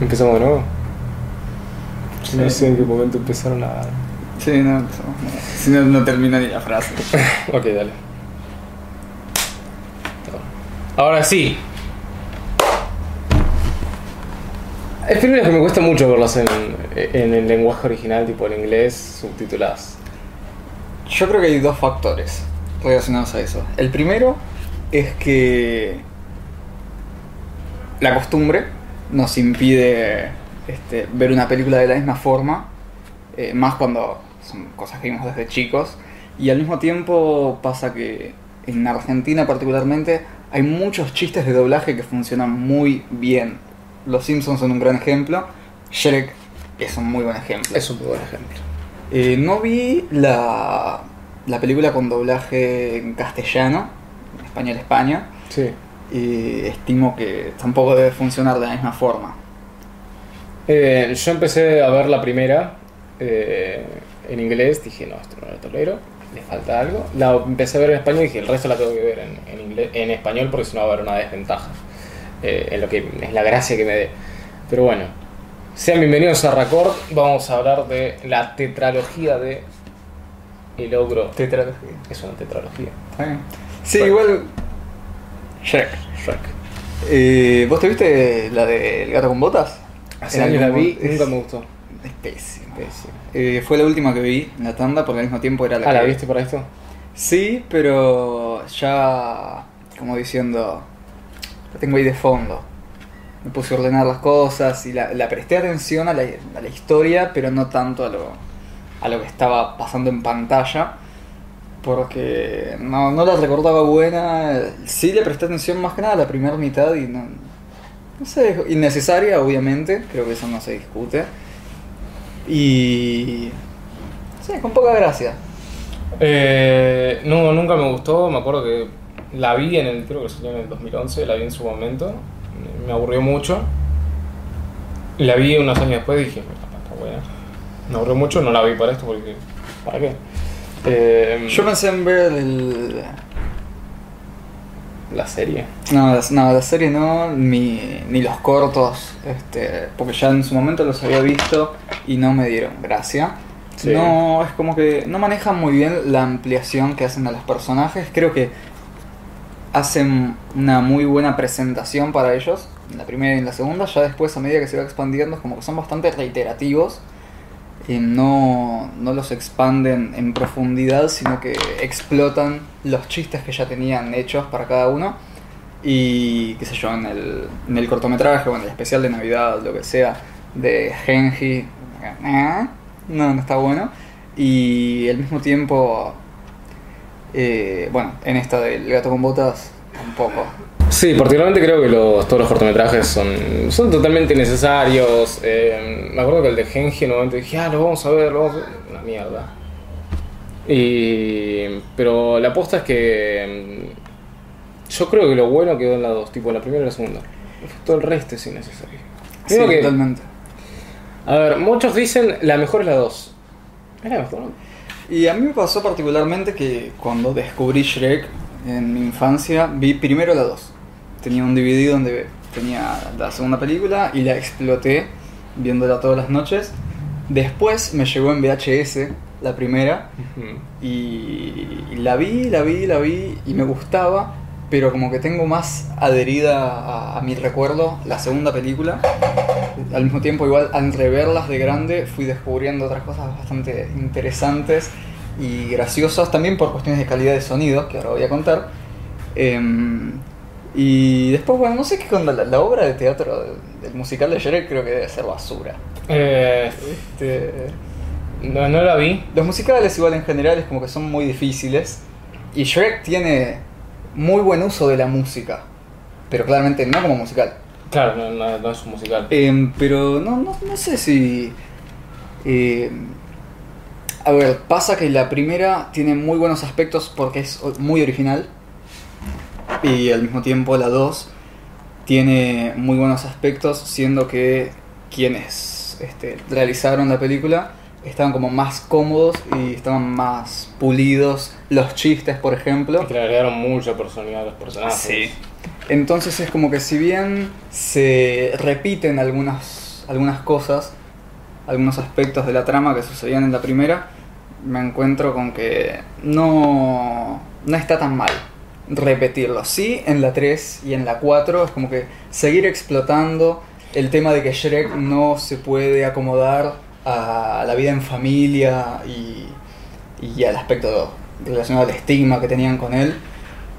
Empezamos de nuevo. No sé en qué momento empezaron a. Sí, no, no, si no, no termina ni la frase. Ok, dale. Ahora sí. Hay películas que me cuesta mucho verlas en, en el lenguaje original, tipo en inglés, subtituladas. Yo creo que hay dos factores relacionados a eso. El primero es que la costumbre nos impide este, ver una película de la misma forma, eh, más cuando son cosas que vimos desde chicos, y al mismo tiempo pasa que en Argentina particularmente hay muchos chistes de doblaje que funcionan muy bien. Los Simpsons son un gran ejemplo, Shrek es un muy buen ejemplo. Es un muy buen ejemplo. Eh, no vi la, la película con doblaje en castellano, en español España, Sí. Y estimo que tampoco debe funcionar de la misma forma. Eh, yo empecé a ver la primera eh, en inglés, dije, no, esto no lo tolero, le falta algo. La empecé a ver en español y dije, el resto la tengo que ver en, en inglés, en español porque si no va a haber una desventaja. eh, en lo que es la gracia que me dé. Pero bueno, sean bienvenidos a Record. Vamos a hablar de la tetralogía de El Ogro. Tetralogía. Es una tetralogía. Sí, igual. Shrek. Shrek. Eh, ¿Vos te viste la del gato con botas? Hace años la vi es- nunca me gustó. Es pésima. Pésimo. Eh, fue la última que vi en la tanda porque al mismo tiempo era la Ah, ¿la viste para esto? Sí, pero ya como diciendo, la tengo ahí de fondo. Me puse a ordenar las cosas y la, la presté atención a la, a la historia, pero no tanto a lo, a lo que estaba pasando en pantalla. Porque no, no la recordaba buena. Sí le presté atención más que nada a la primera mitad y no... No sé, innecesaria obviamente, creo que eso no se discute. Y... Sí, con poca gracia. Eh, no, nunca me gustó. Me acuerdo que la vi en el, creo que salió en el 2011, la vi en su momento. Me aburrió mucho. La vi unos años después y dije, "Está-. Me aburrió mucho, no la vi para esto porque, ¿para qué? Eh, Yo pensé en ver el... La serie. No, la, no, la serie no, ni, ni los cortos, este, porque ya en su momento los había visto y no me dieron gracia. Sí. No, es como que no manejan muy bien la ampliación que hacen a los personajes. Creo que hacen una muy buena presentación para ellos, en la primera y en la segunda. Ya después, a medida que se va expandiendo, es como que son bastante reiterativos. No, no los expanden en profundidad, sino que explotan los chistes que ya tenían hechos para cada uno. Y qué sé yo, en el, en el cortometraje o en el especial de Navidad, lo que sea, de Genji, eh, no, no está bueno. Y al mismo tiempo, eh, bueno, en esta del gato con botas, tampoco. Sí, particularmente creo que los, todos los cortometrajes son, son totalmente necesarios. Eh, me acuerdo que el de Genji en un momento dije, ah, lo vamos a ver, lo vamos a ver. Una mierda. Y, pero la aposta es que mm, yo creo que lo bueno quedó en la dos, tipo en la primera y la segunda. Todo el resto es innecesario. Sí, que- totalmente. a ver, muchos dicen la mejor es la 2. Es la mejor. Y a mí me pasó particularmente que cuando descubrí Shrek en mi infancia, vi primero la 2. Tenía un DVD donde tenía la segunda película y la exploté viéndola todas las noches. Después me llegó en VHS la primera Ujú. y la vi, la vi, la vi y me gustaba, pero como que tengo más adherida a, a mi recuerdo la segunda película. Al mismo tiempo, igual al reverlas de grande, fui descubriendo otras cosas bastante interesantes y graciosas, también por cuestiones de calidad de sonido, que ahora voy a contar. Em, y después, bueno, no sé qué con la, la obra de teatro del, musical de Shrek creo que debe ser basura. Eh, Este, no, no la vi. los musicales igual en general es como que son muy difíciles. Y Shrek tiene muy buen uso de la música. Pero claramente no como musical. Claro, no, no- no es un musical. Em, pero no, no, no sé si... em, a ver, pasa que la primera tiene muy buenos aspectos porque es muy original. Y al mismo tiempo la 2 tiene muy buenos aspectos, siendo que quienes este, realizaron la película estaban como más cómodos y estaban más pulidos. Los chistes, por ejemplo. Que le agregaron mucha personalidad a los personajes. Sí. Entonces es como que si bien se repiten algunos algunas cosas, algunos aspectos de la trama que sucedían en la primera, me encuentro con que no, no está tan mal repetirlo. Sí, en la 3 y en la 4 es como que seguir explotando el tema de que Shrek no se puede acomodar a la vida en familia y, y al aspecto relacionado al estigma que tenían con él.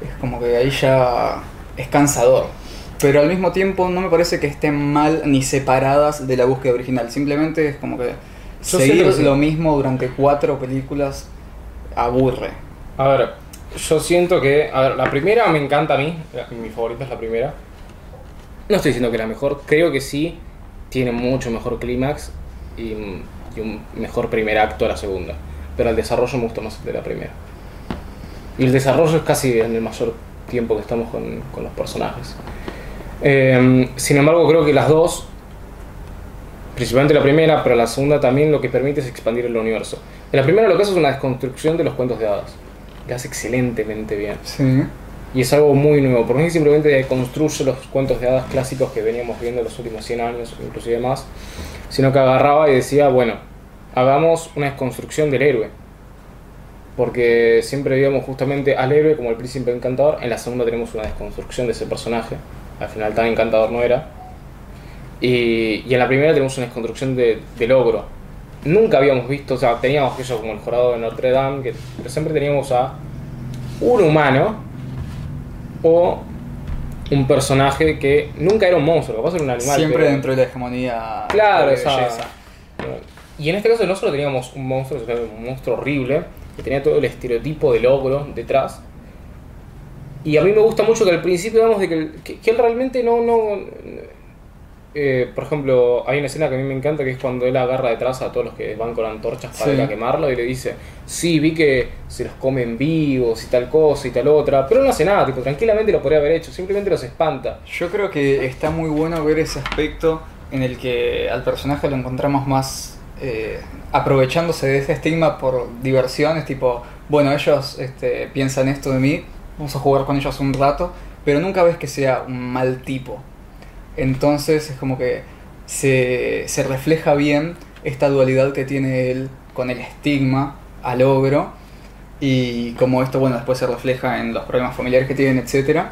Es como que ahí ya es cansador. Pero al mismo tiempo no me parece que estén mal ni separadas de la búsqueda original. Simplemente es como que Yo seguir lo mismo durante cuatro películas aburre. A ver, yo siento que. A ver, la primera me encanta a mí. Mi favorita es la primera. No estoy diciendo que es la mejor. Creo que sí. Tiene mucho mejor clímax y, y un mejor primer acto a la segunda. Pero el desarrollo me gusta más de la primera. Y el desarrollo es casi en el mayor tiempo que estamos con, con los personajes. Eh, sin embargo, creo que las dos, principalmente la primera, pero la segunda también lo que permite es expandir el universo. En la primera lo que hace es una desconstrucción de los cuentos de hadas. Que hace excelentemente bien. Sí. Y es algo muy nuevo, porque no es simplemente construye los cuentos de hadas clásicos que veníamos viendo los últimos 100 años, inclusive más, sino que agarraba y decía, bueno, hagamos una desconstrucción del héroe. Porque siempre veíamos justamente al héroe como el príncipe encantador, en la segunda tenemos una desconstrucción de ese personaje, al final tan encantador no era. Y, y en la primera tenemos una desconstrucción de, del ogro. Nunca habíamos visto, o sea, teníamos aquello como el jurado de Notre Dame, que, pero siempre teníamos a un humano o un personaje que nunca era un monstruo, capaz era un animal. Siempre pero- dentro de la hegemonía Claro, esa-. Y en este caso no solo teníamos un monstruo, sino un monstruo horrible, que tenía todo el estereotipo del ogro detrás. Y a mí me gusta mucho que al principio vemos de que, que- que él realmente no... no eh, por ejemplo, hay una escena que a mí me encanta que es cuando él agarra detrás a todos los que van con antorchas para Sí. ir a quemarlo y le dice, sí, vi que se los comen vivos y tal cosa y tal otra, pero no hace nada, tipo, tranquilamente lo podría haber hecho, simplemente los espanta. Yo creo que está muy bueno ver ese aspecto en el que al personaje lo encontramos más eh, aprovechándose de ese estigma por diversiones, tipo, bueno, ellos este, piensan esto de mí, vamos a jugar con ellos un rato, pero nunca ves que sea un mal tipo. Entonces es como que se, se refleja bien esta dualidad que tiene él con el estigma al ogro y como esto, bueno, después se refleja en los problemas familiares que tienen, etcétera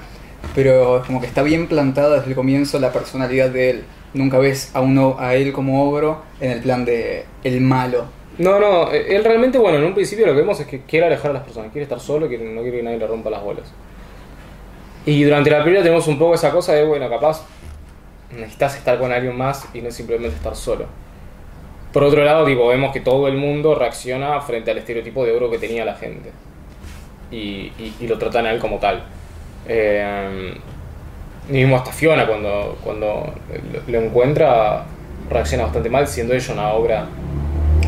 pero es como que está bien plantada desde el comienzo la personalidad de él. Nunca ves a uno a él como ogro en el plan de el malo. No, no, eh, él realmente, bueno, en un principio lo que vemos es que quiere alejar a las personas, quiere estar solo, que no quiere que nadie le rompa las bolas. Y durante la película tenemos un poco esa cosa de, bueno, capaz necesitas estar con alguien más y no simplemente estar solo. Por otro lado, tipo, vemos que todo el mundo reacciona frente al estereotipo de oro que tenía la gente. Y, y- y lo tratan a él como tal. Eh, y mismo hasta Fiona cuando, cuando lo, encuentra reacciona bastante mal, siendo ella una obra...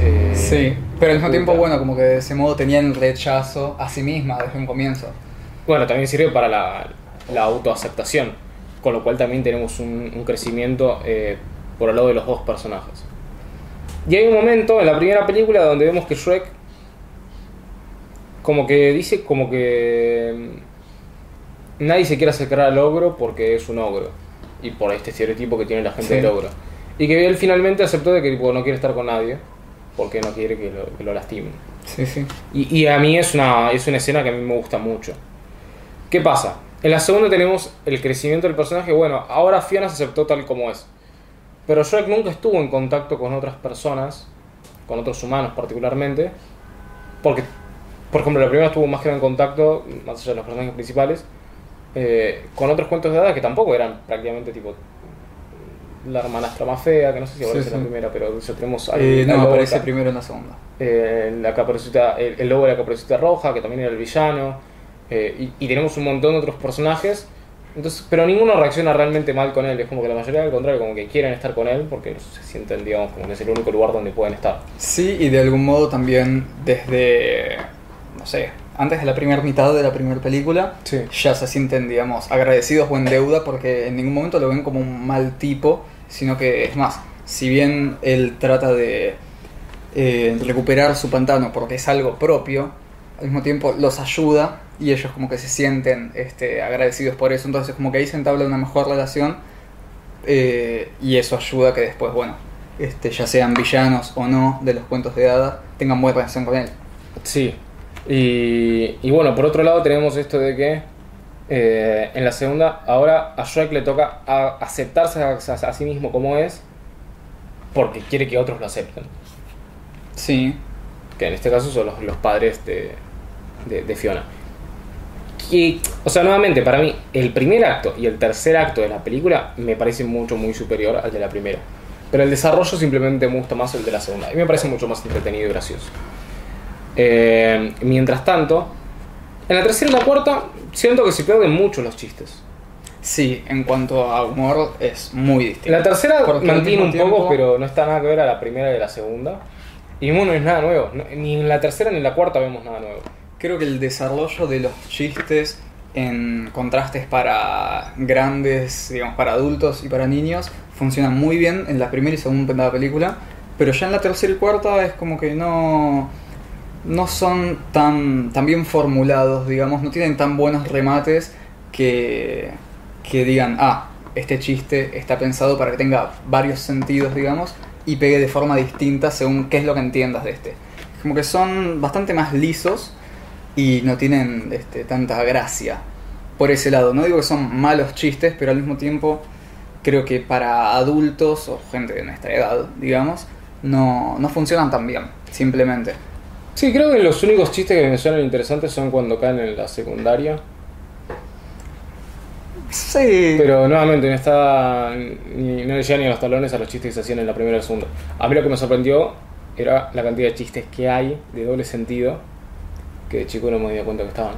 eh, Sí, pero al mismo tiempo, bueno, como que de ese modo tenían rechazo a sí misma desde un comienzo. Bueno, también sirve para la, la autoaceptación, con lo cual también tenemos un, un crecimiento eh, por el lado de los dos personajes. Y hay un momento en la primera película donde vemos que Shrek como que dice como que mm, nadie se quiere acercar al ogro porque es un ogro y por este estereotipo que tiene la gente Sí. del ogro. Y que él finalmente aceptó de que tipo, no quiere estar con nadie porque no quiere que lo, que lo lastimen. Sí, sí. Y, y a mí es una, es una escena que a mí me gusta mucho. ¿Qué pasa? En la segunda tenemos el crecimiento del personaje. Bueno, ahora Fiona se aceptó tal como es. Pero Shrek nunca estuvo en contacto con otras personas, con otros humanos particularmente. Porque, por ejemplo, la primera estuvo más que en contacto, más allá de los personajes principales, eh, con otros cuentos de hadas que tampoco eran prácticamente tipo la hermanastra más fea, que no sé si aparece Sí, en la primera, pero ya tenemos Eh, no, aparece primero en la segunda. Eh, la caperucita, el, el lobo de la caperucita roja, que también era el villano, eh, y, y tenemos un montón de otros personajes, entonces, pero ninguno reacciona realmente mal con él, es como que la mayoría al contrario, como que quieren estar con él porque se sienten, digamos, como que es el único lugar donde pueden estar. Sí, y de algún modo también desde, no sé, antes de la primera mitad de la primera película, Sí. ya se sienten, digamos, agradecidos o en deuda porque en ningún momento lo ven como un mal tipo, sino que es más, si bien él trata de eh, recuperar su pantano porque es algo propio, al mismo tiempo los ayuda y ellos como que se sienten este, agradecidos por eso, entonces como que ahí se entabla una mejor relación Eh, y eso ayuda a que después, bueno, este, ya sean villanos o no de los cuentos de hadas, tengan buena relación con él. Sí. Y, y bueno, por otro lado tenemos esto de que eh, en la segunda, ahora a Shrek le toca a- aceptarse a, a- a sí mismo como es porque quiere que otros lo acepten. Sí, Que en este caso son los, los padres de, de, de Fiona. Y, o sea, nuevamente, para mí, el primer acto y el tercer acto de la película me parece mucho, muy superior al de la primera. Pero el desarrollo simplemente me gusta más el de la segunda. Y me parece mucho más entretenido y gracioso. Eh, mientras tanto, en la tercera y la cuarta, siento que se pierden mucho los chistes. sí, en cuanto a humor es muy distinto. la tercera Porque mantiene un poco, pero no está nada que ver a la primera y a la segunda. Y bueno, no es nada nuevo. Ni en la tercera ni en la cuarta vemos nada nuevo. Creo que el desarrollo de los chistes en contrastes para grandes, digamos, para adultos y para niños, funciona muy bien en la primera y segunda película, pero ya en la tercera y cuarta es como que no, no son tan, tan bien formulados, digamos, no tienen tan buenos remates que, que digan, ah, este chiste está pensado para que tenga varios sentidos, digamos, y pegue de forma distinta según qué es lo que entiendas de este. Como que son bastante más lisos y no tienen este, tanta gracia por ese lado. No digo que son malos chistes, pero al mismo tiempo creo que para adultos o gente de nuestra edad, digamos, no, no funcionan tan bien, simplemente. Sí, creo que los únicos chistes que me suenan interesantes son cuando caen en la secundaria. Sí. Pero nuevamente no está. Ni, no le llegan ni a los talones a los chistes que se hacían en la primera y la segunda. A mí lo que me sorprendió era la cantidad de chistes que hay de doble sentido que de chico no me di cuenta que estaban.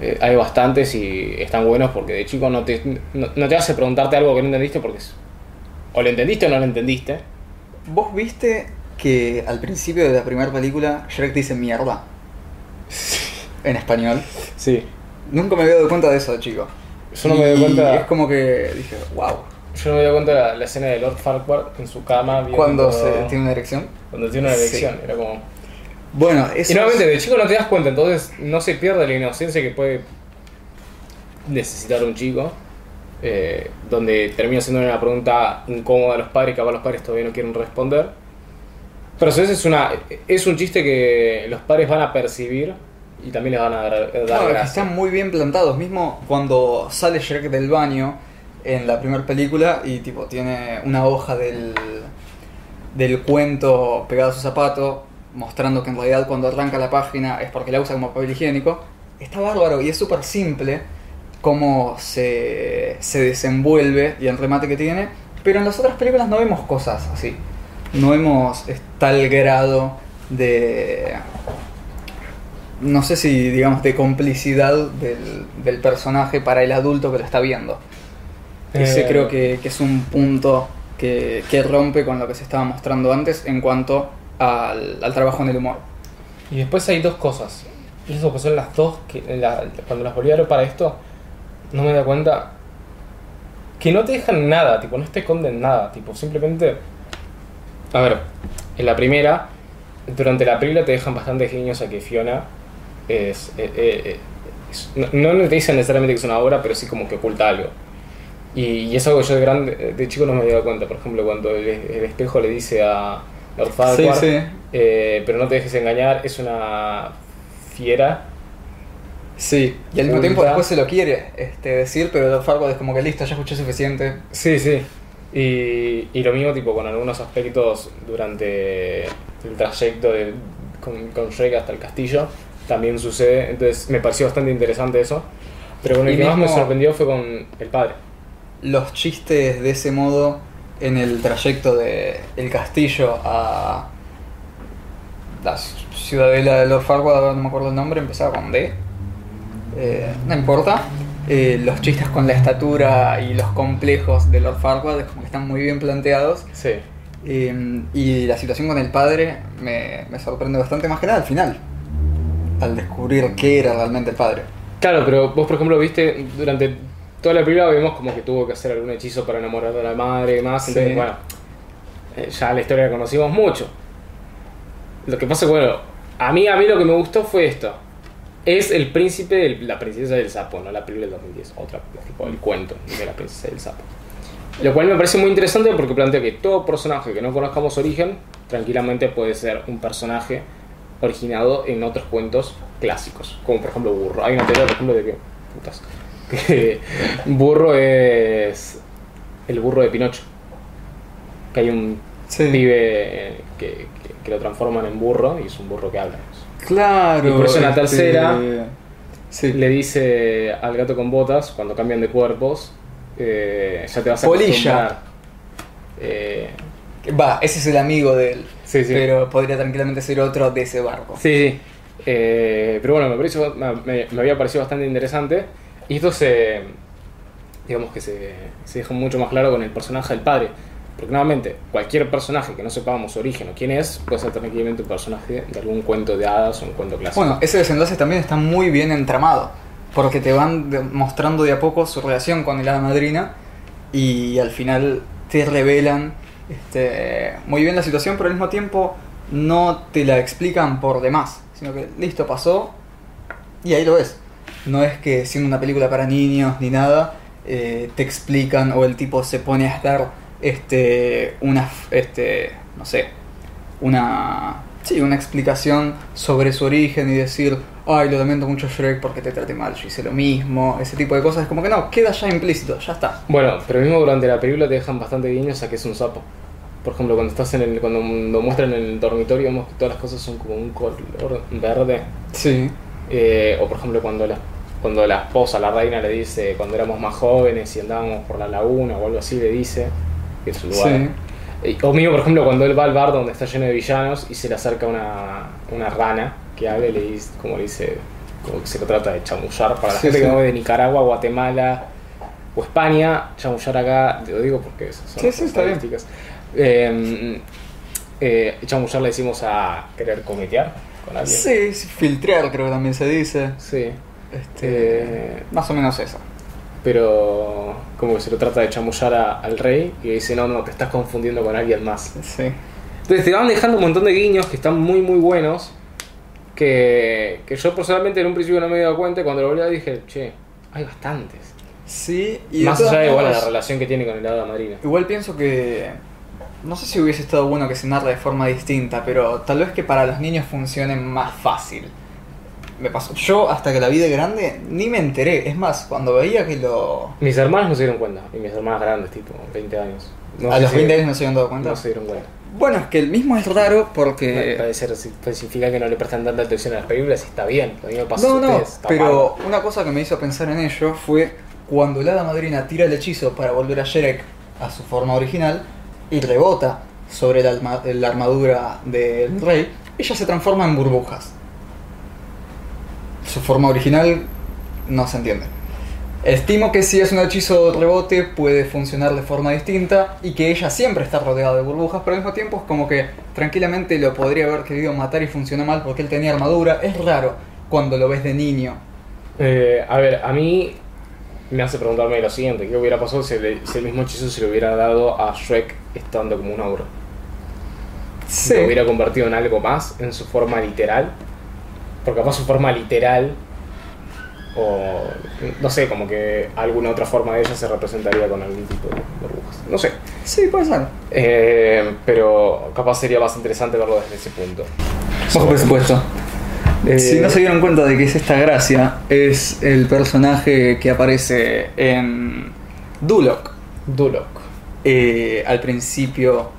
Eh, hay bastantes y están buenos porque de chico no te, no, no te hace preguntarte algo que no entendiste porque es- o lo entendiste o no lo entendiste. ¿Vos viste que al principio de la primera película Shrek dice mierda? En español. Sí. Nunca me había dado cuenta de eso, chico. Yo no me doy Y cuenta. Es como que dije, wow. Yo no me di cuenta de la, la escena de Lord Farquaad en su cama Cuando se tiene una erección. cuando tiene una Sí. elección. Era como. Bueno, eso Y nuevamente, es- de chico no te das cuenta, entonces no se pierde la inocencia que puede necesitar un chico. eh, donde termina siendo una pregunta incómoda a los padres, que capaz los padres todavía no quieren responder. Pero vez es, una, es un chiste que los padres van a percibir y también les van a dar, dar Claro, que están muy bien plantados. Mismo cuando sale Shrek del baño en la primera película y tipo tiene una hoja del, del cuento pegada a su zapato, mostrando que en realidad cuando arranca la página es porque la usa como papel higiénico. Está bárbaro y es súper simple cómo se, se desenvuelve y el remate que tiene. Pero en las otras películas no vemos cosas así. No vemos tal grado de no sé si, digamos, de complicidad del, del personaje para el adulto que lo está viendo. Ese Eh, creo que, que es un punto que, que rompe con lo que se estaba mostrando antes en cuanto al, trabajo en el humor. Y después hay dos cosas. Y eso que son las dos que cuando las volví a ver para esto, no me da cuenta que no te dejan nada, tipo, no te esconden nada, tipo, simplemente. A ver, en la primera, durante la película te dejan bastante guiños a que Fiona es. eh, eh, es- no, no te dicen necesariamente que es una obra, pero sí como que oculta algo. Y, y es algo que yo de grande, de chico no me había dado cuenta. Por ejemplo, cuando el, el espejo le dice a Lord Farquaad, Sí, sí. eh, pero no te dejes engañar, es una fiera. Sí, y al mismo tiempo después se lo quiere este, decir, pero Lord Farquaad es como que listo, ya escuché suficiente. Sí, sí. Y, y lo mismo tipo con algunos aspectos durante el trayecto de, con, con Shrek hasta el castillo. También sucede. Entonces me pareció bastante interesante eso. Pero con el Y que más me sorprendió fue con el padre. Los chistes de ese modo en el trayecto de el castillo a la ciudadela de Lord Farquaad, no me acuerdo el nombre, empezaba con D. Eh, no importa. Eh, los chistes con la estatura y los complejos de Lord Farquaad es como que están muy bien planteados. Sí. Eh, y la situación con el padre me, me sorprende bastante más que nada al final. Al descubrir qué era realmente el padre. Claro, pero vos por ejemplo viste durante toda la película vemos como que tuvo que hacer algún hechizo para enamorar a la madre y demás. Sí. Entonces, bueno, eh, ya la historia la conocimos mucho. Lo que pasa, bueno, a mí, a mí lo que me gustó fue esto. Es el príncipe, de la princesa del sapo, no la película del 2010, otra, tipo el cuento de la princesa del sapo. Lo cual me parece muy interesante porque plantea que todo personaje que no conozcamos origen, tranquilamente puede ser un personaje originado en otros cuentos clásicos. Como por ejemplo Burro. Hay una teoría, por ejemplo, de que. Putas. Que Burro es. El burro de Pinocho. Que hay un Sí. pibe que, que- que lo transforman en burro y es un burro que habla. Claro. Y por eso en la este, tercera Sí. Le dice al gato con botas, cuando cambian de cuerpos, eh, ya te vas a Polilla. Eh, Va, ese es el amigo de él. Sí, sí. Pero podría tranquilamente ser otro de ese barco. sí, sí. Eh, pero bueno, me, pareció, me, me había parecido bastante interesante. Y esto se. Digamos que se, se deja mucho más claro con el personaje del padre. Porque nuevamente, cualquier personaje que no sepamos su origen o quién es, puede ser tranquilamente un personaje de algún cuento de hadas o un cuento clásico. Bueno, ese desenlace también está muy bien entramado. Porque te van mostrando de a poco su relación con el hada madrina. Y al final te revelan este, muy bien la situación, pero al mismo tiempo no te la explican por demás. Sino que listo, pasó. Y ahí lo ves. No es que siendo una película para niños ni nada, eh, te explican o el tipo se pone a dar este, una, este, no sé, una, sí, una explicación sobre su origen y decir, ay, lo lamento mucho Shrek porque te traté mal, yo hice lo mismo, ese tipo de cosas, es como que no, queda ya implícito, ya está. Bueno, pero mismo durante la película te dejan bastante guiños a que es un sapo. Por ejemplo, cuando estás en el, cuando lo muestran en el dormitorio, vemos que todas las cosas son como un color verde. Sí. Eh, o por ejemplo, cuando la, cuando la esposa, la reina, le dice cuando éramos más jóvenes y andábamos por la laguna o algo así, le dice que es su lugar. Sí. Eh, O mismo, por ejemplo, cuando él va al bar donde está lleno de villanos y se le acerca una, una rana que habla y le dice, como le dice, como que se lo trata de chamullar. Para la Sí, gente sí. que no es de Nicaragua, Guatemala o España, chamullar acá, te lo digo porque son estadísticas. Eh, eh, chamullar le decimos a querer cometear con alguien. Sí, filtrear creo que también se dice. Sí. Este, Eh, más o menos eso. pero como que se lo trata de chamullar a- al rey y dice, no, no, te estás confundiendo con alguien más. Sí. Entonces te van dejando un montón de guiños que están muy muy buenos. Que, que yo personalmente en un principio no me había dado cuenta cuando lo volví a dije, che, hay bastantes. Sí, y Más allá de igual la relación que tiene con el hada madrina. Igual pienso que. No sé si hubiese estado bueno que se narre de forma distinta, pero tal vez que para los niños funcione más fácil. Me pasó. Yo, hasta que la vi de grande, ni me enteré. Es más, cuando veía que lo. Mis hermanos no se dieron cuenta, y mis hermanas grandes, tipo 20 años. No a los si- 20 años no se habían dado cuenta. No se dieron cuenta. Bueno, es que el mismo es raro porque. Puede ser, significa que no le prestan tanta atención a las películas y está bien. Mí me pasa No, a no, ustedes, está pero mal. una cosa que me hizo pensar en ello fue cuando la hada madrina tira el hechizo para volver a Shrek a su forma original y rebota sobre la, alma- la armadura del rey, ella se transforma en burbujas. Su forma original no se entiende. Estimo que si es un hechizo de rebote puede funcionar de forma distinta y que ella siempre está rodeada de burbujas, pero al mismo tiempo es como que tranquilamente lo podría haber querido matar y funcionó mal porque él tenía armadura. Es raro cuando lo ves de niño. Eh, a ver, a mí me hace preguntarme lo siguiente: ¿qué hubiera pasado si el, si el mismo hechizo se le hubiera dado a Shrek estando como un ogro? Sí. ¿Lo hubiera convertido en algo más en su forma literal? Porque capaz su forma literal, o no sé, como que alguna otra forma de ella se representaría con algún tipo de burbujas. No sé. Sí, puede ser. Eh, pero capaz sería más interesante verlo desde ese punto. Bajo presupuesto. Eh, Si no se dieron cuenta de que es esta gracia, es el personaje que aparece en Duloc. Duloc. eh, al principio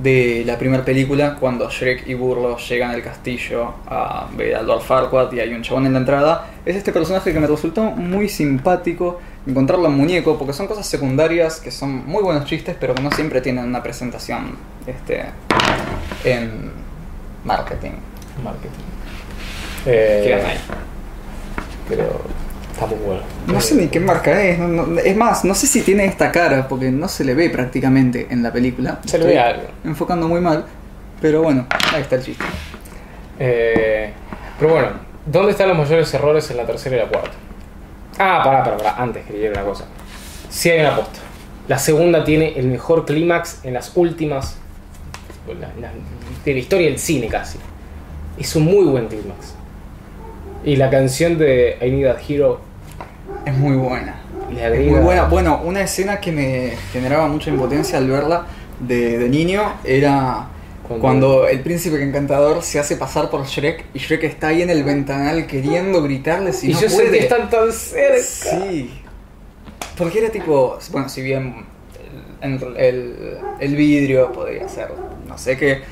de la primera película, cuando Shrek y Burlo llegan al castillo a ver a Lord Farquaad y hay un chabón en la entrada, es este personaje que me resultó muy simpático encontrarlo en muñeco, porque son cosas secundarias que son muy buenos chistes, pero que no siempre tienen una presentación este, en marketing. Marketing. Eh, ahí. Pero está muy bueno. No sé ni qué marca es, no- no- es más, no sé si tiene esta cara, porque no se le ve prácticamente en la película. Se le ve algo. Enfocando muy mal, pero bueno, ahí está el chiste. Eh, pero bueno, ¿dónde están los mayores errores en la tercera y la cuarta? Ah, pará, pará, pará. Antes quería decir una cosa. Sí hay una posta. La segunda tiene el mejor clímax en las últimas. la- la- de la historia del cine casi. Es un muy buen clímax. Y la canción de I Need a Hero Es muy buena. le Es muy buena. Bueno, una escena que me generaba mucha impotencia al verla de, de niño era Cuando- cuando... el príncipe encantador se hace pasar por Shrek y Shrek está ahí en el ventanal queriendo gritarle si y no yo sé puede. que están tan cerca. Sí. Porque era tipo, bueno, si bien el, el- el vidrio podría ser, no sé qué,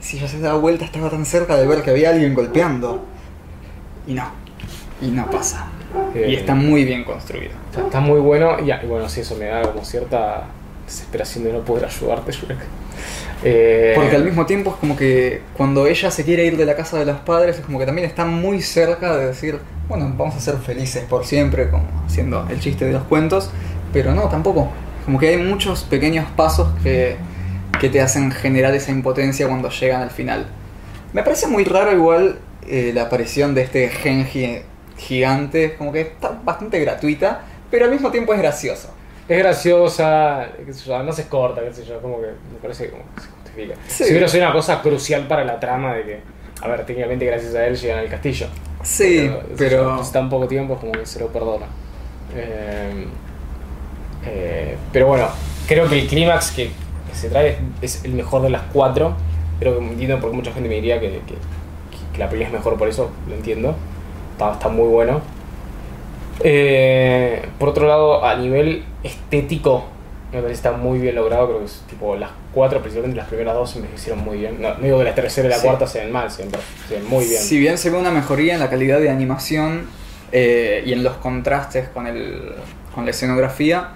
si ella se daba vuelta estaba tan cerca de ver que había alguien golpeando. Y no, y no pasa. Eh, Y está muy bien construido. Está, está muy bueno y, y bueno, sí, eso me da como cierta desesperación de no poder ayudarte, Shrek. Eh, Porque al mismo tiempo es como que cuando ella se quiere ir de la casa de los padres, es como que también está muy cerca de decir, bueno, vamos a ser felices por siempre, como haciendo el chiste de los cuentos, pero no, tampoco. Como que hay muchos pequeños pasos que, que te hacen generar esa impotencia cuando llegan al final. Me parece muy raro igual eh, la aparición de este Genji gigante, como que está bastante gratuita, pero al mismo tiempo es gracioso. Es graciosa, qué sé yo, no se corta, qué sé yo, como que me parece como que se justifica. Sí. Si hubiera sido una cosa crucial para la trama de que, a ver, técnicamente gracias a él llegan al castillo. Sí, yo, pero... pues, tan poco tiempo es como que se lo perdona. Eh, eh, pero bueno, creo que el clímax que, que se trae es, es el mejor de las cuatro. Pero entiendo porque mucha gente me diría que, que- que la película es mejor por eso, lo entiendo. Está, está muy bueno. Eh, por otro lado, a nivel estético, me parece que está muy bien logrado. Creo que es tipo las cuatro, principalmente las primeras dos, envejecieron muy bien. No, no digo que la tercera y la Sí. cuarta se ven mal, se ven, se ven muy bien. Si bien se ve una mejoría en la calidad de animación eh, y en los contrastes con, el, con la escenografía,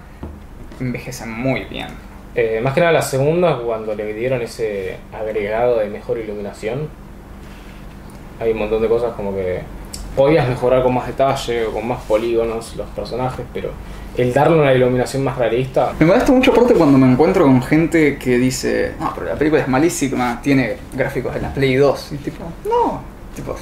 envejecen muy bien. Eh, más que nada la segunda, cuando le dieron ese agregado de mejor iluminación, hay un montón de cosas como que podías mejorar con más detalle o con más polígonos los personajes, pero el darle una iluminación más realista, Me molesta mucho aparte cuando me encuentro con gente que dice, no, pero la película es malísima, tiene gráficos de la Play 2. Y tipo, no, tipo,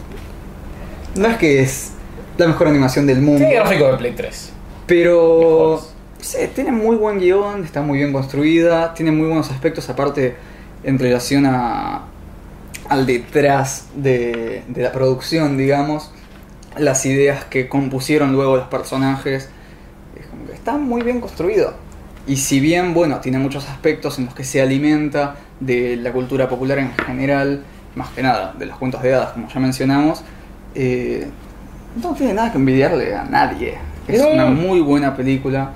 no es que es la mejor animación del mundo. tiene gráficos de Play 3. Pero sí, tiene muy buen guion, está muy bien construida, tiene muy buenos aspectos aparte en relación a, al detrás de, de la producción, digamos, las ideas que compusieron luego los personajes, está muy bien construido. Y si bien, bueno, tiene muchos aspectos en los que se alimenta de la cultura popular en general, más que nada, de los cuentos de hadas, como ya mencionamos, eh, no tiene nada que envidiarle a nadie. Es No. una muy buena película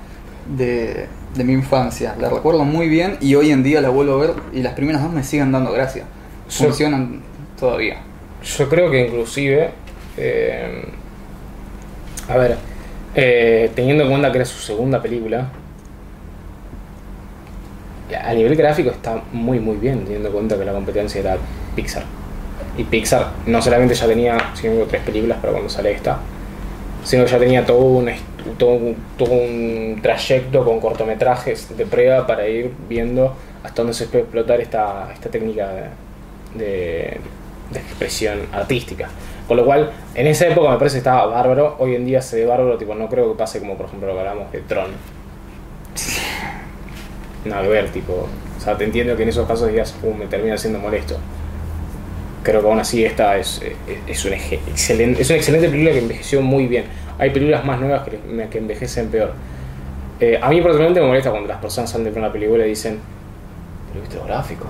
de, de mi infancia. La recuerdo muy bien y hoy en día la vuelvo a ver y las primeras dos me siguen dando gracia. Funcionan todavía. Yo creo que inclusive, eh, a ver, eh, teniendo en cuenta que era su segunda película, a nivel gráfico está muy muy bien, teniendo en cuenta que la competencia era Pixar. Y Pixar no solamente ya tenía, si no me equivoco, tres películas para cuando sale esta, sino que ya tenía todo un, todo un, todo un trayecto con cortometrajes de prueba para ir viendo hasta dónde se puede explotar esta, esta técnica de, de- de expresión artística. Con lo cual, en esa época me parece que estaba bárbaro, hoy en día se ve bárbaro, tipo, no creo que pase como por ejemplo lo que hablamos de Tron. Nada que ver, tipo, o sea, te entiendo que en esos casos digas, "Uh, me termina siendo molesto. Creo que aún así esta es, es, eje- excelente, es una excelente película que envejeció muy bien. Hay películas más nuevas que, que envejecen peor. Eh, a mí personalmente me molesta cuando las personas salen de una película y dicen, pero viste los gráficos.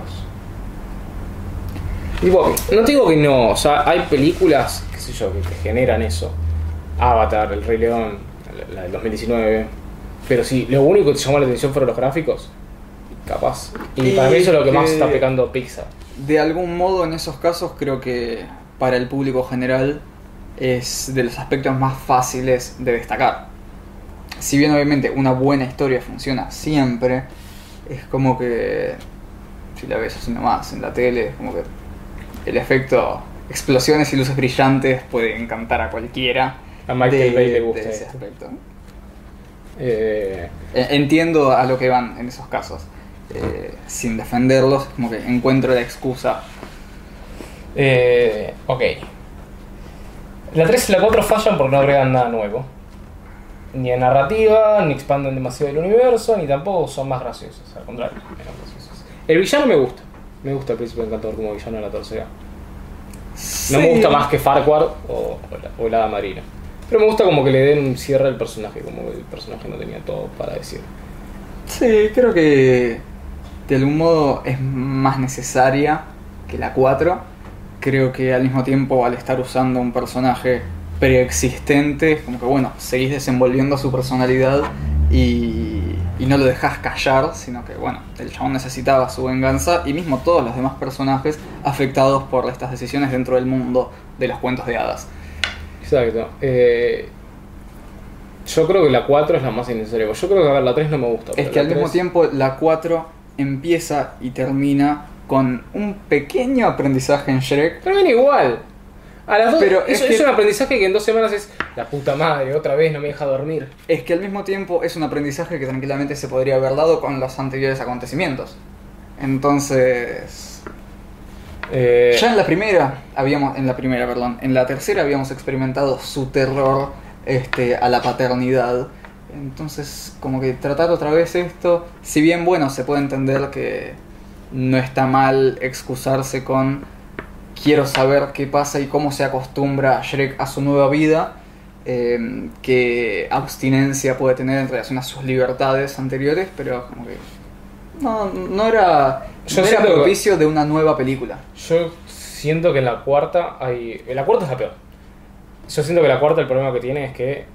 Digo, no te digo que no, o sea, hay películas, qué sé yo, que, generan eso. Avatar, El Rey León, la, del 2019. Pero si lo único que te llamó la atención fueron los gráficos, capaz. Y, Y para mí eso es lo que más está pecando Pixar. De algún modo en esos casos creo que para el público general es de los aspectos más fáciles de destacar. Si bien obviamente una buena historia funciona siempre, es como que si la ves así nomás en la tele, es como que el efecto explosiones y luces brillantes puede encantar a cualquiera. A Michael de- Bay le de gusta ese esto. aspecto. Eh, Entiendo a lo que van en esos casos. Eh, sin defenderlos, como que encuentro la excusa eh, ok. La 3 y la 4 fallan porque no agregan nada nuevo. Ni en narrativa, ni expanden demasiado el universo, ni tampoco son más graciosas. Al contrario, menos graciosas. El villano me gusta. Me gusta el príncipe encantador como villano en la tercera. No me gusta más que Farquhar o, o la, o marina. Pero me gusta como que le den un cierre al personaje, como que el personaje no tenía todo para decir. Sí, creo que de algún modo es más necesaria que la 4. Creo que al mismo tiempo al estar usando un personaje preexistente, como que bueno, seguís desenvolviendo su personalidad y, y no lo dejas callar, sino que bueno, el chabón necesitaba su venganza y mismo todos los demás personajes afectados por estas decisiones dentro del mundo de los cuentos de hadas. Exacto. Eh, yo creo que la 4 es la más innecesaria. Yo creo que a ver, la 3 no me gusta. Es que al mismo 3 tiempo la 4 empieza y termina con un pequeño aprendizaje en Shrek. Pero ven igual. A las dos, Pero es, es que- es un aprendizaje que en dos semanas es la puta madre, otra vez no me deja dormir. Es que al mismo tiempo es un aprendizaje que tranquilamente se podría haber dado con los anteriores acontecimientos. Entonces, Eh, ya en la primera habíamos, en la primera, perdón, en la tercera habíamos experimentado su terror este, a la paternidad. Entonces, como que tratar otra vez esto, si bien bueno, se puede entender que no está mal excusarse con quiero saber qué pasa y cómo se acostumbra Shrek a su nueva vida, eh, qué abstinencia puede tener en relación a sus libertades anteriores, pero como que no, no era, Yo no era siento que- propicio de una nueva película. Yo siento que en la cuarta hay. En la cuarta es la peor. Yo siento que la cuarta el problema que tiene es que.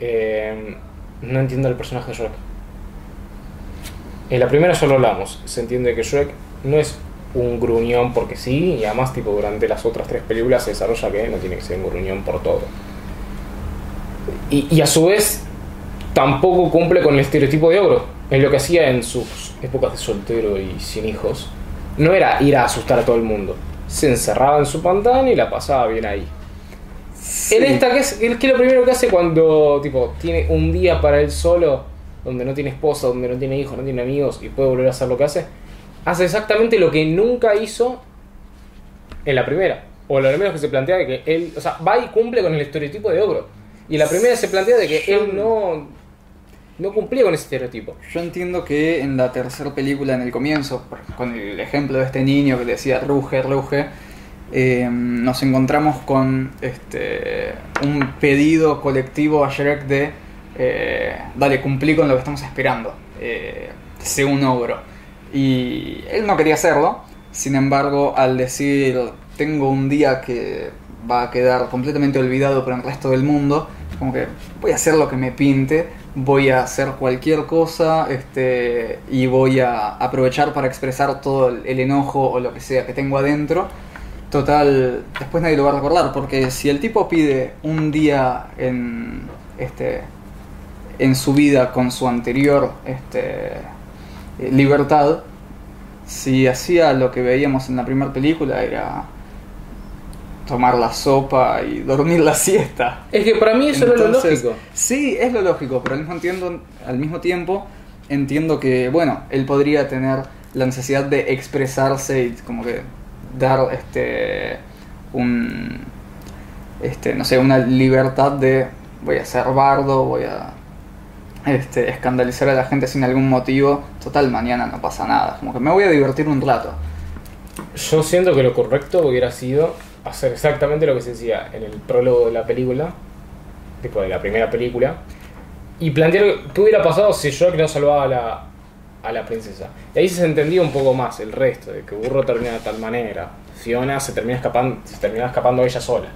eh, no entiendo el personaje de Shrek. En la primera ya lo hablamos. Se entiende que Shrek no es un gruñón porque sí, y además, tipo, durante las otras tres películas se desarrolla que no tiene que ser un gruñón por todo. Y, y a su vez, tampoco cumple con el estereotipo de ogro. En lo que hacía en sus épocas de soltero y sin hijos, no era ir a asustar a todo el mundo. Se encerraba en su pantano y la pasaba bien ahí. En esta, ¿qué es, qué es lo primero que hace cuando tipo tiene un día para él solo, donde no tiene esposa, donde no tiene hijos, no tiene amigos y puede volver a hacer lo que hace? Hace exactamente lo que nunca hizo en la primera. O lo menos que se plantea de que él, o sea, va y cumple con el estereotipo de ogro. Y en la primera se plantea de que él no, no cumplía con ese estereotipo. Yo entiendo que en la tercera película, en el comienzo, con el ejemplo de este niño que decía ruge, ruge, eh, nos encontramos con este, un pedido colectivo a Shrek de eh, dale, cumplí con lo que estamos esperando, eh, sé un ogro. Y él no quería hacerlo, sin embargo, al decir tengo un día que va a quedar completamente olvidado por el resto del mundo, como que voy a hacer lo que me pinte, voy a hacer cualquier cosa este, y voy a aprovechar para expresar todo el, enojo o lo que sea que tengo adentro. Total, después nadie lo va a recordar, porque si el tipo pide un día en, este, en su vida con su anterior este, eh, libertad, si hacía lo que veíamos en la primera película era tomar la sopa y dormir la siesta. Es que para mí eso era lo lógico. Sí, es lo lógico, pero al mismo, entiendo, al mismo tiempo entiendo que, bueno, él podría tener la necesidad de expresarse y como que dar este un este no sé una libertad de voy a ser bardo voy a este escandalizar a la gente sin algún motivo total mañana no pasa nada como que me voy a divertir un rato Yo siento que lo correcto hubiera sido hacer exactamente lo que se decía en el prólogo de la película, tipo de la primera película, y plantear qué hubiera pasado si Shrek no salvaba a la, a la princesa. Y ahí se entendía un poco más el resto, de que Burro termina de tal manera, Fiona se termina escapando, se termina escapando ella sola,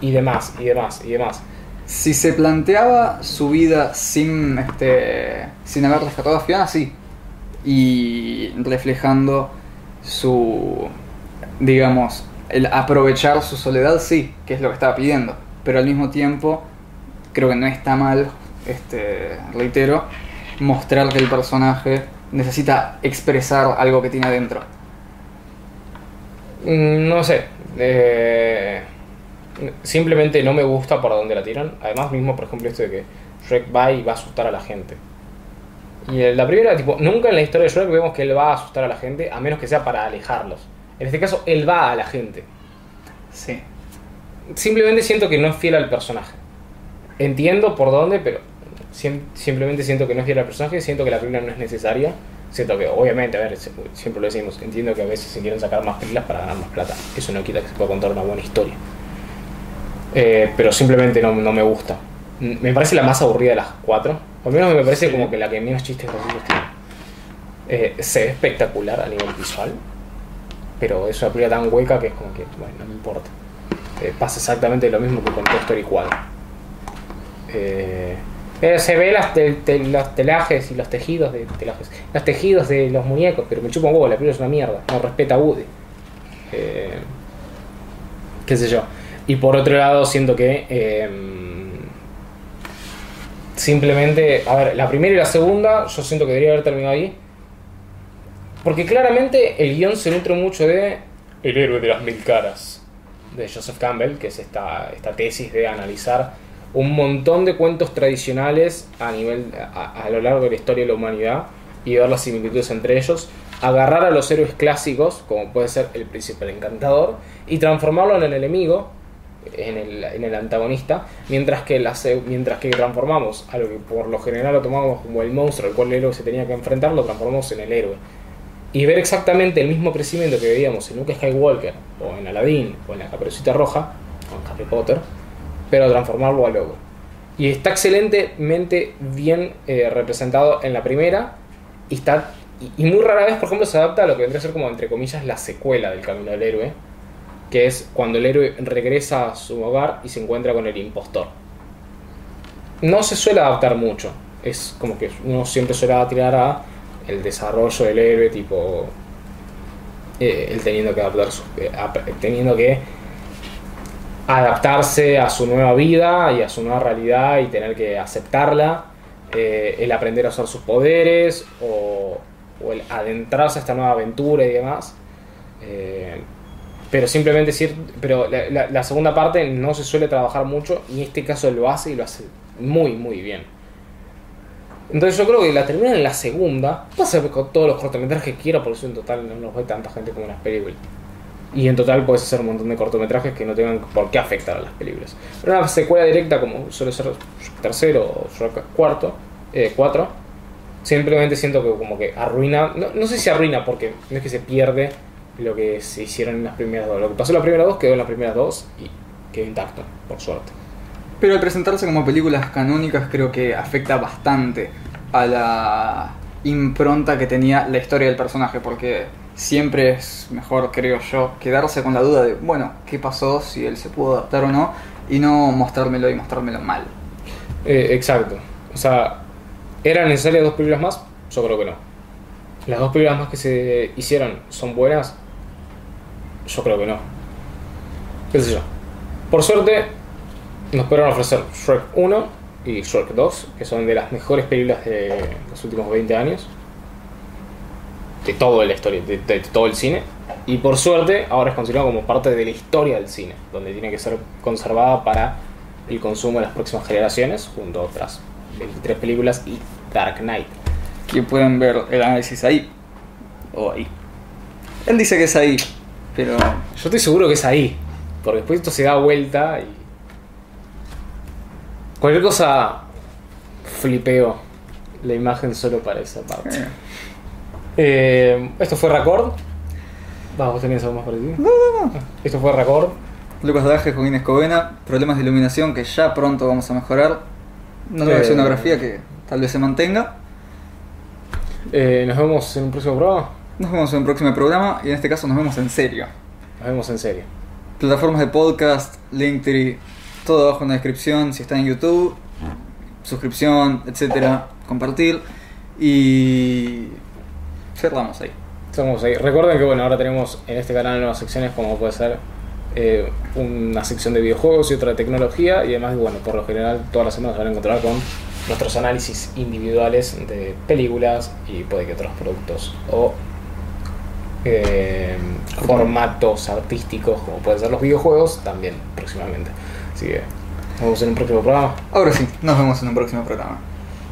y demás, y demás, y demás. Si se planteaba su vida sin este sin haber rescatado a Fiona sí y reflejando su digamos el aprovechar su soledad sí que es lo que estaba pidiendo pero al mismo tiempo creo que no está mal este reitero mostrar que el personaje necesita expresar algo que tiene adentro Mm, No sé. eh, simplemente no me gusta por dónde la tiran. Además, mismo, por ejemplo, esto de que Shrek va y va a asustar a la gente. Y la primera, tipo, nunca en la historia de Shrek vemos que él va a asustar a la gente, a menos que sea para alejarlos. En este caso, él va a la gente. sí Simplemente siento que no es fiel al personaje. Entiendo por dónde, pero sim- simplemente siento que no es fiel al personaje. Siento que la película no es necesaria. Siento que, obviamente, a ver, siempre lo decimos, entiendo que a veces se quieren sacar más películas para ganar más plata. Eso no quita que se pueda contar una buena historia. Eh, pero simplemente no, no me gusta. Me parece la más aburrida de las cuatro. Al menos me parece Sí. como que la que menos chistes graciosos tiene. Eh, se ve espectacular a nivel visual. Pero es una película tan hueca que es como que, bueno, no me importa. Eh, pasa exactamente lo mismo que con Toy Story 4. Eh, pero se ve las te- te- los telajes y los tejidos de telajes, los tejidos de los muñecos, pero me chupa un huevo, la película es una mierda, no respeta a Woody. Eh, qué sé yo. Y por otro lado, siento que eh, simplemente, a ver, la primera y la segunda, yo siento que debería haber terminado ahí. Porque claramente el guion se nutre mucho de El héroe de las mil caras, de Joseph Campbell, que es esta, esta tesis de analizar un montón de cuentos tradicionales a, nivel, a, a lo largo de la historia de la humanidad y ver las similitudes entre ellos, agarrar a los héroes clásicos, como puede ser el príncipe el encantador, y transformarlo en el enemigo, en el, en el antagonista, mientras que, la mientras que transformamos a lo que por lo general lo tomamos como el monstruo al cual el héroe se tenía que enfrentar, lo transformamos en el héroe. Y ver exactamente el mismo crecimiento que veíamos en Luke Skywalker, o en Aladdin, o en la Caperucita Roja, o en Harry Potter, pero transformarlo a logo. Y está excelentemente bien eh, representado en la primera, y está y muy rara vez, por ejemplo, se adapta a lo que vendría a ser como, entre comillas, la secuela del Camino del Héroe, que es cuando el héroe regresa a su hogar y se encuentra con el impostor. No se suele adaptar mucho, es como que uno siempre suele tirar a el desarrollo del héroe, tipo, eh, él teniendo que adaptar su- eh, teniendo que adaptarse a su nueva vida y a su nueva realidad y tener que aceptarla, eh, el aprender a usar sus poderes o, o el adentrarse a esta nueva aventura y demás. Pero simplemente decir, pero la, la- segunda parte no se suele trabajar mucho y en este caso lo hace y lo hace muy muy bien. Entonces yo creo que la terminan en la segunda. Pasa con todos los cortometrajes que quiera, por eso en total no los ve tanta gente como en las películas. Y en total puedes hacer un montón de cortometrajes que no tengan por qué afectar a las películas. Pero una secuela directa como suele ser tercero o cuarto, eh, cuatro, simplemente siento que como que arruina, no, no sé si arruina porque no es que se pierde lo que se hicieron en las primeras dos. Lo que pasó en las primeras dos quedó en las primeras dos y quedó intacto, por suerte. Pero al presentarse como películas canónicas creo que afecta bastante a la impronta que tenía la historia del personaje, porque siempre es mejor, creo yo, quedarse con la duda de, bueno, ¿qué pasó? Si él se pudo adaptar o no, y no mostrármelo y mostrármelo mal. Eh, exacto. O sea, ¿eran necesarias dos películas más? Yo creo que no. ¿Las dos películas más que se hicieron son buenas? Yo creo que no. ¿Qué sé yo? Por suerte, nos pudieron ofrecer Shrek 1 y Shrek 2, que son de las mejores películas de los últimos 20 años. De toda la historia, de, de todo el cine. Y por suerte, ahora es considerado como parte de la historia del cine, donde tiene que ser conservada para el consumo de las próximas generaciones, junto a otras 23 películas y Dark Knight. Que pueden ver el análisis ahí, o ahí. Él dice que es ahí, pero Yo estoy seguro que es ahí, porque después esto se da vuelta y. Cualquier cosa flipeo la imagen solo para esa parte. eh, Eh, esto fue Record. Vamos, ¿vos tenías algo más para decir? no, no, no. Esto fue Record. Lucas Daje, Joaquín Escobena, problemas de iluminación que ya pronto vamos a mejorar. Nueva Eh. escenografía que tal vez se mantenga. Eh, nos vemos en un próximo programa. Nos vemos en un próximo programa y en este caso nos vemos en serio. Nos vemos en serio. Plataformas de podcast, Linktree, todo abajo en la descripción. Si está en YouTube, suscripción, etcétera, compartir y cerramos ahí. Estamos ahí. Recuerden que bueno, ahora tenemos en este canal nuevas secciones como puede ser eh, una sección de videojuegos y otra de tecnología y además bueno, por lo general todas las semanas van a encontrar con nuestros análisis individuales de películas y puede que otros productos o eh, formatos artísticos como pueden ser los videojuegos también próximamente. Así que nos vemos en un próximo programa. Ahora sí, nos vemos en un próximo programa.